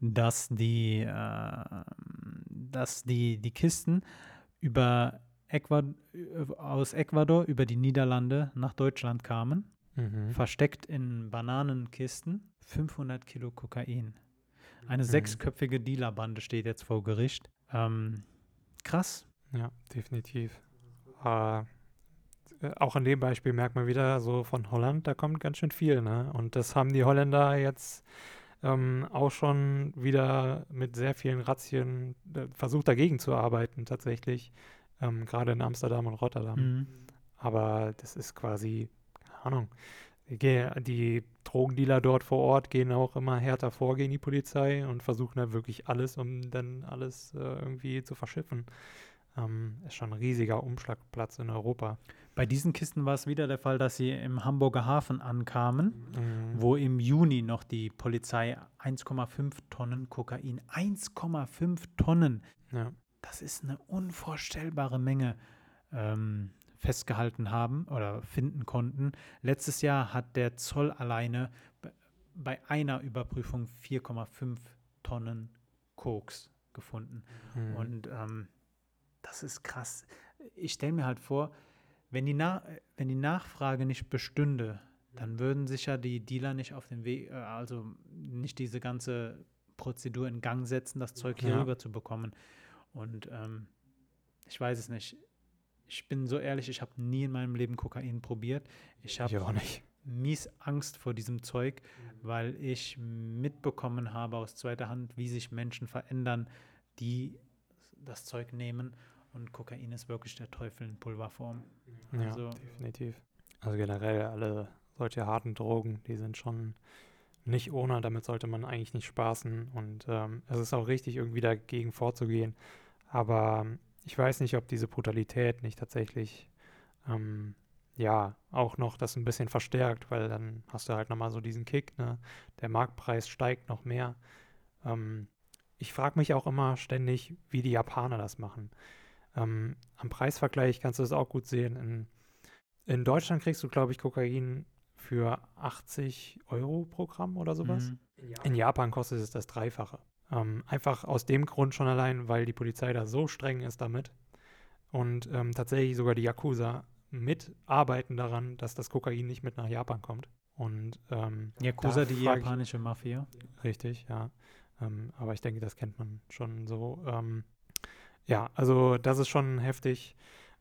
dass die, äh, dass die, die Kisten über Ecuador, aus Ecuador über die Niederlande nach Deutschland kamen mhm. versteckt in Bananenkisten 500 Kilo Kokain. Eine mhm. sechsköpfige Dealerbande steht jetzt vor Gericht. Ähm, krass. Ja, definitiv. Äh, auch an dem Beispiel merkt man wieder so von Holland, da kommt ganz schön viel. Ne? Und das haben die Holländer jetzt ähm, auch schon wieder mit sehr vielen Razzien äh, versucht dagegen zu arbeiten, tatsächlich. Ähm, Gerade in Amsterdam und Rotterdam. Mhm. Aber das ist quasi Ahnung. Die Drogendealer dort vor Ort gehen auch immer härter vor gegen die Polizei und versuchen da wirklich alles, um dann alles äh, irgendwie zu verschiffen. Ähm, ist schon ein riesiger Umschlagplatz in Europa. Bei diesen Kisten war es wieder der Fall, dass sie im Hamburger Hafen ankamen, mhm. wo im Juni noch die Polizei 1,5 Tonnen Kokain, 1,5 Tonnen, ja. das ist eine unvorstellbare Menge, ähm, festgehalten haben oder finden konnten. Letztes Jahr hat der Zoll alleine bei einer Überprüfung 4,5 Tonnen Koks gefunden. Mhm. Und ähm, das ist krass. Ich stelle mir halt vor, wenn die, Na wenn die Nachfrage nicht bestünde, dann würden sich ja die Dealer nicht auf den Weg, äh, also nicht diese ganze Prozedur in Gang setzen, das Zeug hier ja. rüber zu bekommen. Und ähm, ich weiß es nicht ich bin so ehrlich, ich habe nie in meinem Leben Kokain probiert. Ich habe mies Angst vor diesem Zeug, weil ich mitbekommen habe aus zweiter Hand, wie sich Menschen verändern, die das Zeug nehmen. Und Kokain ist wirklich der Teufel in Pulverform. Ja, also, definitiv. Also generell alle solche harten Drogen, die sind schon nicht ohne. Damit sollte man eigentlich nicht spaßen. Und ähm, es ist auch richtig, irgendwie dagegen vorzugehen. Aber ich weiß nicht, ob diese Brutalität nicht tatsächlich, ähm, ja, auch noch das ein bisschen verstärkt, weil dann hast du halt nochmal so diesen Kick, ne? Der Marktpreis steigt noch mehr. Ähm, ich frage mich auch immer ständig, wie die Japaner das machen. Ähm, am Preisvergleich kannst du das auch gut sehen. In, in Deutschland kriegst du, glaube ich, Kokain für 80 Euro pro Gramm oder sowas. Mhm. In, Japan. in Japan kostet es das Dreifache. Ähm, einfach aus dem Grund schon allein, weil die Polizei da so streng ist damit und ähm, tatsächlich sogar die Yakuza mitarbeiten daran, dass das Kokain nicht mit nach Japan kommt. Und ähm, Yakuza, die japanische Mafia. Richtig, ja. Ähm, aber ich denke, das kennt man schon so. Ähm, ja, also das ist schon heftig.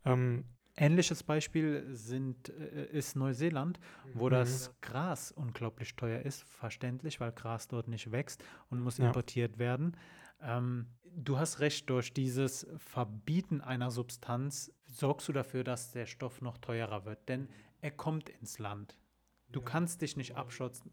Ähm, Ähnliches Beispiel sind, äh, ist Neuseeland, wo mhm. das Gras unglaublich teuer ist, verständlich, weil Gras dort nicht wächst und muss ja. importiert werden. Ähm, du hast recht, durch dieses Verbieten einer Substanz sorgst du dafür, dass der Stoff noch teurer wird, denn er kommt ins Land. Du ja. kannst dich nicht abschotten,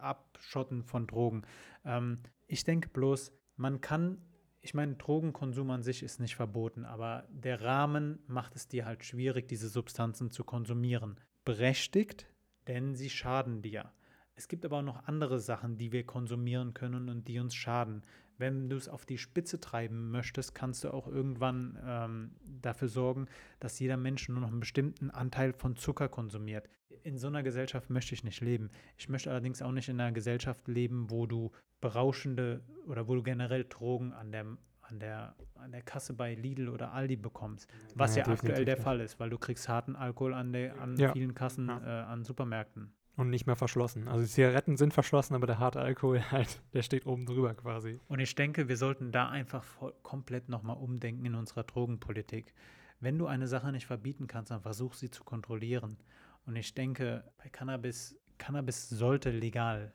abschotten von Drogen. Ähm, ich denke bloß, man kann ich meine, Drogenkonsum an sich ist nicht verboten, aber der Rahmen macht es dir halt schwierig, diese Substanzen zu konsumieren. Berechtigt, denn sie schaden dir. Es gibt aber auch noch andere Sachen, die wir konsumieren können und die uns schaden. Wenn du es auf die Spitze treiben möchtest, kannst du auch irgendwann ähm, dafür sorgen, dass jeder Mensch nur noch einen bestimmten Anteil von Zucker konsumiert. In so einer Gesellschaft möchte ich nicht leben. Ich möchte allerdings auch nicht in einer Gesellschaft leben, wo du berauschende oder wo du generell Drogen an der an der, an der Kasse bei Lidl oder Aldi bekommst. Was ja, ja aktuell der Fall ist, weil du kriegst harten Alkohol an, der, an ja. vielen Kassen ja. äh, an Supermärkten. Und nicht mehr verschlossen. Also die Zigaretten sind verschlossen, aber der harte Alkohol halt, der steht oben drüber quasi. Und ich denke, wir sollten da einfach voll, komplett nochmal umdenken in unserer Drogenpolitik. Wenn du eine Sache nicht verbieten kannst, dann versuch sie zu kontrollieren. Und ich denke, bei Cannabis, Cannabis sollte legal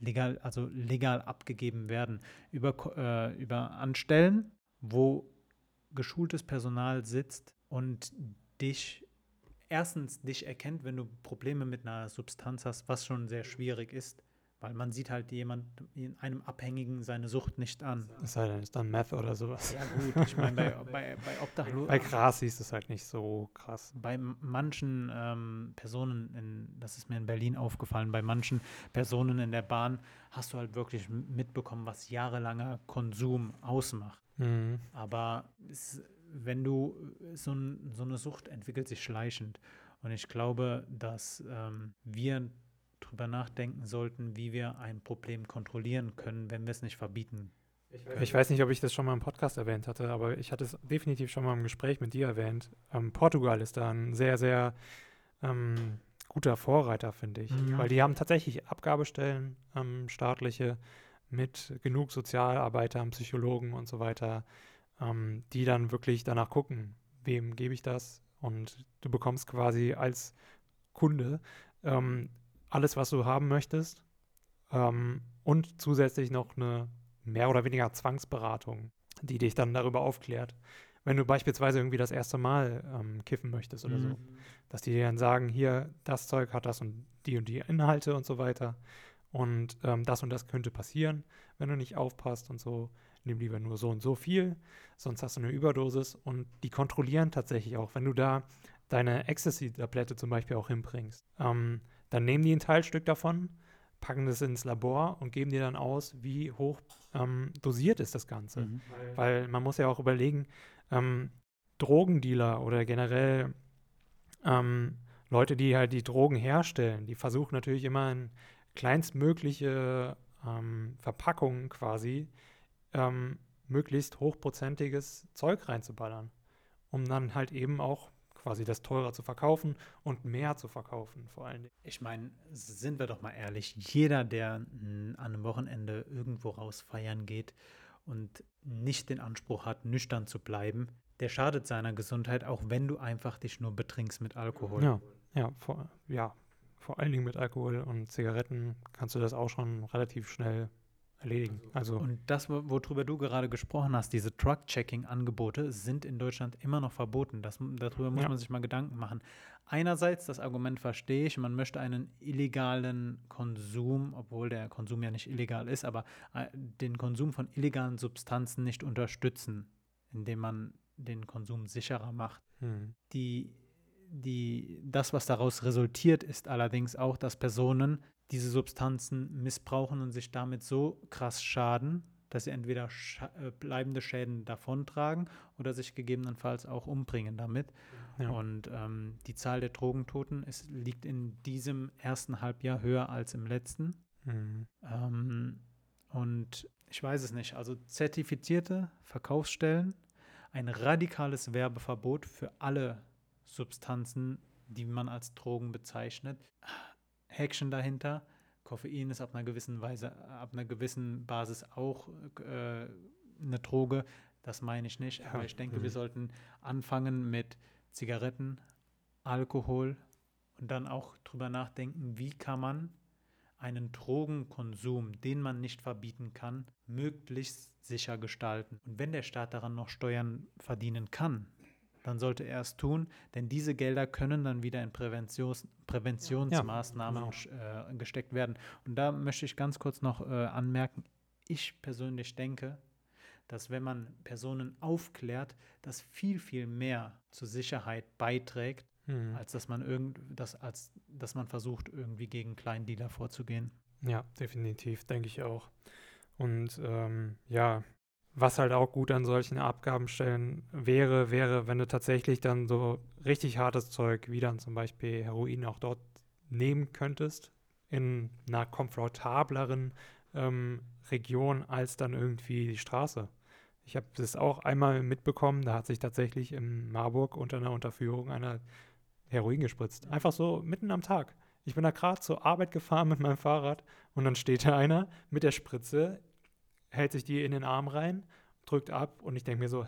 legal, also legal abgegeben werden über, äh, über Anstellen, wo geschultes Personal sitzt und dich erstens dich erkennt, wenn du Probleme mit einer Substanz hast, was schon sehr schwierig ist, weil man sieht halt jemand in einem Abhängigen seine Sucht nicht an. Es sei denn, ist dann Meth oder sowas. Ja gut, ich meine, bei, bei, bei Obdachlosen. Bei Gras ist es halt nicht so krass. Bei manchen ähm, Personen, in, das ist mir in Berlin aufgefallen, bei manchen Personen in der Bahn hast du halt wirklich mitbekommen, was jahrelanger Konsum ausmacht. Mhm. Aber es, wenn du so, ein, so eine Sucht entwickelt sich schleichend. Und ich glaube, dass ähm, wir drüber nachdenken sollten, wie wir ein Problem kontrollieren können, wenn wir es nicht verbieten. Ich weiß nicht, ob ich das schon mal im Podcast erwähnt hatte, aber ich hatte es definitiv schon mal im Gespräch mit dir erwähnt. Ähm, Portugal ist da ein sehr, sehr ähm, guter Vorreiter, finde ich. Mhm. Weil die haben tatsächlich Abgabestellen, ähm, staatliche, mit genug Sozialarbeitern, Psychologen und so weiter, ähm, die dann wirklich danach gucken, wem gebe ich das? Und du bekommst quasi als Kunde ähm, alles, was du haben möchtest. Ähm, und zusätzlich noch eine mehr oder weniger Zwangsberatung, die dich dann darüber aufklärt. Wenn du beispielsweise irgendwie das erste Mal ähm, kiffen möchtest oder mhm. so, dass die dir dann sagen, hier, das Zeug hat das und die und die Inhalte und so weiter. Und ähm, das und das könnte passieren, wenn du nicht aufpasst und so. Nimm lieber nur so und so viel, sonst hast du eine Überdosis. Und die kontrollieren tatsächlich auch, wenn du da deine Ecstasy-Tablette zum Beispiel auch hinbringst. Ähm, dann nehmen die ein Teilstück davon, packen das ins Labor und geben dir dann aus, wie hoch ähm, dosiert ist das Ganze. Mhm. Weil man muss ja auch überlegen, ähm, Drogendealer oder generell ähm, Leute, die halt die Drogen herstellen, die versuchen natürlich immer in kleinstmögliche ähm, Verpackungen quasi ähm, möglichst hochprozentiges Zeug reinzuballern, um dann halt eben auch quasi das teurer zu verkaufen und mehr zu verkaufen vor allen Dingen. Ich meine, sind wir doch mal ehrlich, jeder, der an einem Wochenende irgendwo raus feiern geht und nicht den Anspruch hat, nüchtern zu bleiben, der schadet seiner Gesundheit, auch wenn du einfach dich nur betrinkst mit Alkohol. Ja, ja, vor, ja, vor allen Dingen mit Alkohol und Zigaretten kannst du das auch schon relativ schnell erledigen. Also und das, worüber du gerade gesprochen hast, diese Truck-Checking-Angebote sind in Deutschland immer noch verboten. Das, darüber muss ja. man sich mal Gedanken machen. Einerseits, das Argument verstehe ich, man möchte einen illegalen Konsum, obwohl der Konsum ja nicht illegal ist, aber äh, den Konsum von illegalen Substanzen nicht unterstützen, indem man den Konsum sicherer macht. Hm. Die, die, das, was daraus resultiert, ist allerdings auch, dass Personen diese Substanzen missbrauchen und sich damit so krass schaden, dass sie entweder scha äh, bleibende Schäden davontragen oder sich gegebenenfalls auch umbringen damit. Ja. Und ähm, die Zahl der Drogentoten ist, liegt in diesem ersten Halbjahr höher als im letzten. Mhm. Ähm, und ich weiß es nicht. Also zertifizierte Verkaufsstellen, ein radikales Werbeverbot für alle Substanzen, die man als Drogen bezeichnet. Häkchen dahinter. Koffein ist ab einer gewissen Weise, ab einer gewissen Basis auch äh, eine Droge. Das meine ich nicht. Aber ich denke, mhm. wir sollten anfangen mit Zigaretten, Alkohol und dann auch drüber nachdenken, wie kann man einen Drogenkonsum, den man nicht verbieten kann, möglichst sicher gestalten. Und wenn der Staat daran noch Steuern verdienen kann, dann sollte er es tun, denn diese Gelder können dann wieder in Präventions Präventionsmaßnahmen ja, äh, gesteckt werden. Und da möchte ich ganz kurz noch äh, anmerken, ich persönlich denke, dass wenn man Personen aufklärt, das viel, viel mehr zur Sicherheit beiträgt, mhm. als dass man irgend, das, als dass man versucht, irgendwie gegen Kleindealer vorzugehen. Ja, definitiv, denke ich auch. Und ähm, ja, was halt auch gut an solchen Abgabenstellen wäre, wäre, wenn du tatsächlich dann so richtig hartes Zeug, wie dann zum Beispiel Heroin, auch dort nehmen könntest, in einer komfortableren ähm, Region als dann irgendwie die Straße. Ich habe das auch einmal mitbekommen, da hat sich tatsächlich in Marburg unter einer Unterführung einer Heroin gespritzt. Einfach so mitten am Tag. Ich bin da gerade zur Arbeit gefahren mit meinem Fahrrad und dann steht da einer mit der Spritze, hält sich die in den Arm rein, drückt ab und ich denke mir so,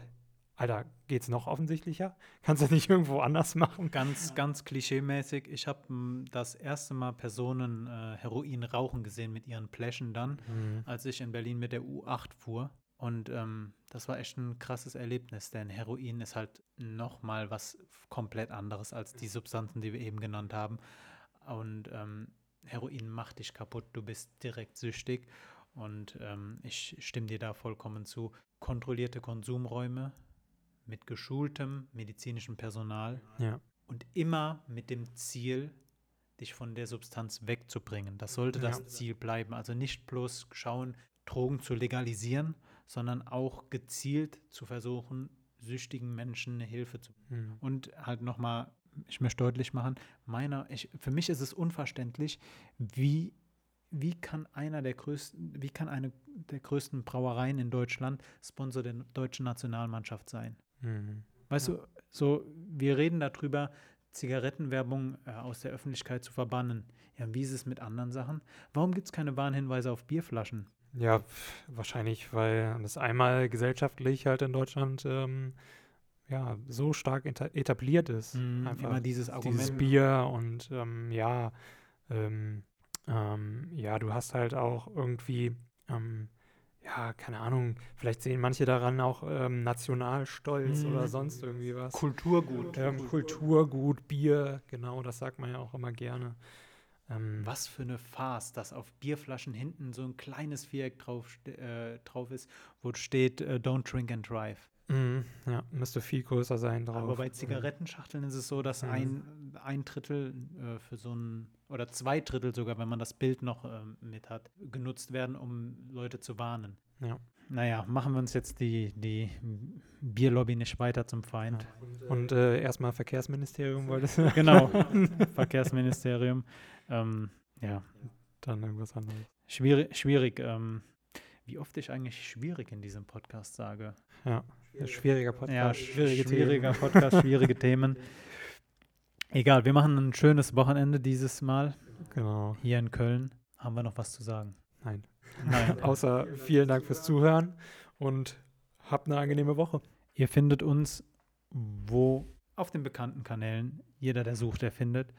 Alter, geht's noch offensichtlicher? Kannst du das nicht irgendwo anders machen? Ganz, ganz klischeemäßig. Ich habe hm, das erste Mal Personen äh, Heroin rauchen gesehen mit ihren Pläschen dann, mhm. als ich in Berlin mit der U8 fuhr. Und ähm, das war echt ein krasses Erlebnis, denn Heroin ist halt nochmal was komplett anderes als die Substanzen, die wir eben genannt haben. Und ähm, Heroin macht dich kaputt, du bist direkt süchtig. Und ähm, ich stimme dir da vollkommen zu. Kontrollierte Konsumräume mit geschultem medizinischem Personal ja. und immer mit dem Ziel, dich von der Substanz wegzubringen. Das sollte ja. das Ziel bleiben. Also nicht bloß schauen, Drogen zu legalisieren, sondern auch gezielt zu versuchen, süchtigen Menschen Hilfe zu. Mhm. Und halt nochmal, ich möchte deutlich machen, meiner, ich, für mich ist es unverständlich, wie, wie kann einer der größten, wie kann eine der größten Brauereien in Deutschland Sponsor der deutschen Nationalmannschaft sein? Mhm. Weißt ja. du, so, wir reden darüber, Zigarettenwerbung äh, aus der Öffentlichkeit zu verbannen. Ja, wie ist es mit anderen Sachen? Warum gibt es keine Warnhinweise auf Bierflaschen? Ja, wahrscheinlich, weil das einmal gesellschaftlich halt in Deutschland ähm, ja, so stark etabliert ist. Mhm, Einfach dieses Argument. Dieses Bier und ähm, ja, ähm, ähm, ja, du hast halt auch irgendwie, ähm, ja, keine Ahnung, vielleicht sehen manche daran auch ähm, Nationalstolz mhm. oder sonst irgendwie was. Kulturgut. Kulturgut, Bier, genau, das sagt man ja auch immer gerne. Ähm, Was für eine Farce, dass auf Bierflaschen hinten so ein kleines Viereck drauf, äh, drauf ist, wo steht äh, Don't drink and drive. Mm, ja, müsste viel größer sein drauf. Aber bei Zigarettenschachteln ist es so, dass mhm. ein, ein Drittel äh, für so ein, oder zwei Drittel sogar, wenn man das Bild noch ähm, mit hat, genutzt werden, um Leute zu warnen. Ja. Naja, machen wir uns jetzt die, die Bierlobby nicht weiter zum Feind. Ja. Und äh, erstmal Verkehrsministerium wolltest du? Genau, Verkehrsministerium. Ähm, ja. Dann irgendwas anderes. Schwierig, schwierig ähm, wie oft ich eigentlich schwierig in diesem Podcast sage. Ja, schwieriger Podcast. Ja, schwierige schwieriger Themen. Podcast, schwierige Themen. Egal, wir machen ein schönes Wochenende dieses Mal. Genau. Hier in Köln. Haben wir noch was zu sagen? Nein. Nein. Außer vielen Dank fürs Zuhören und habt eine angenehme Woche. Ihr findet uns wo auf den bekannten Kanälen. Jeder, der sucht, der findet.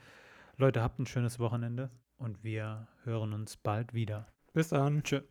Leute, habt ein schönes Wochenende und wir hören uns bald wieder. Bis dann. Tschüss.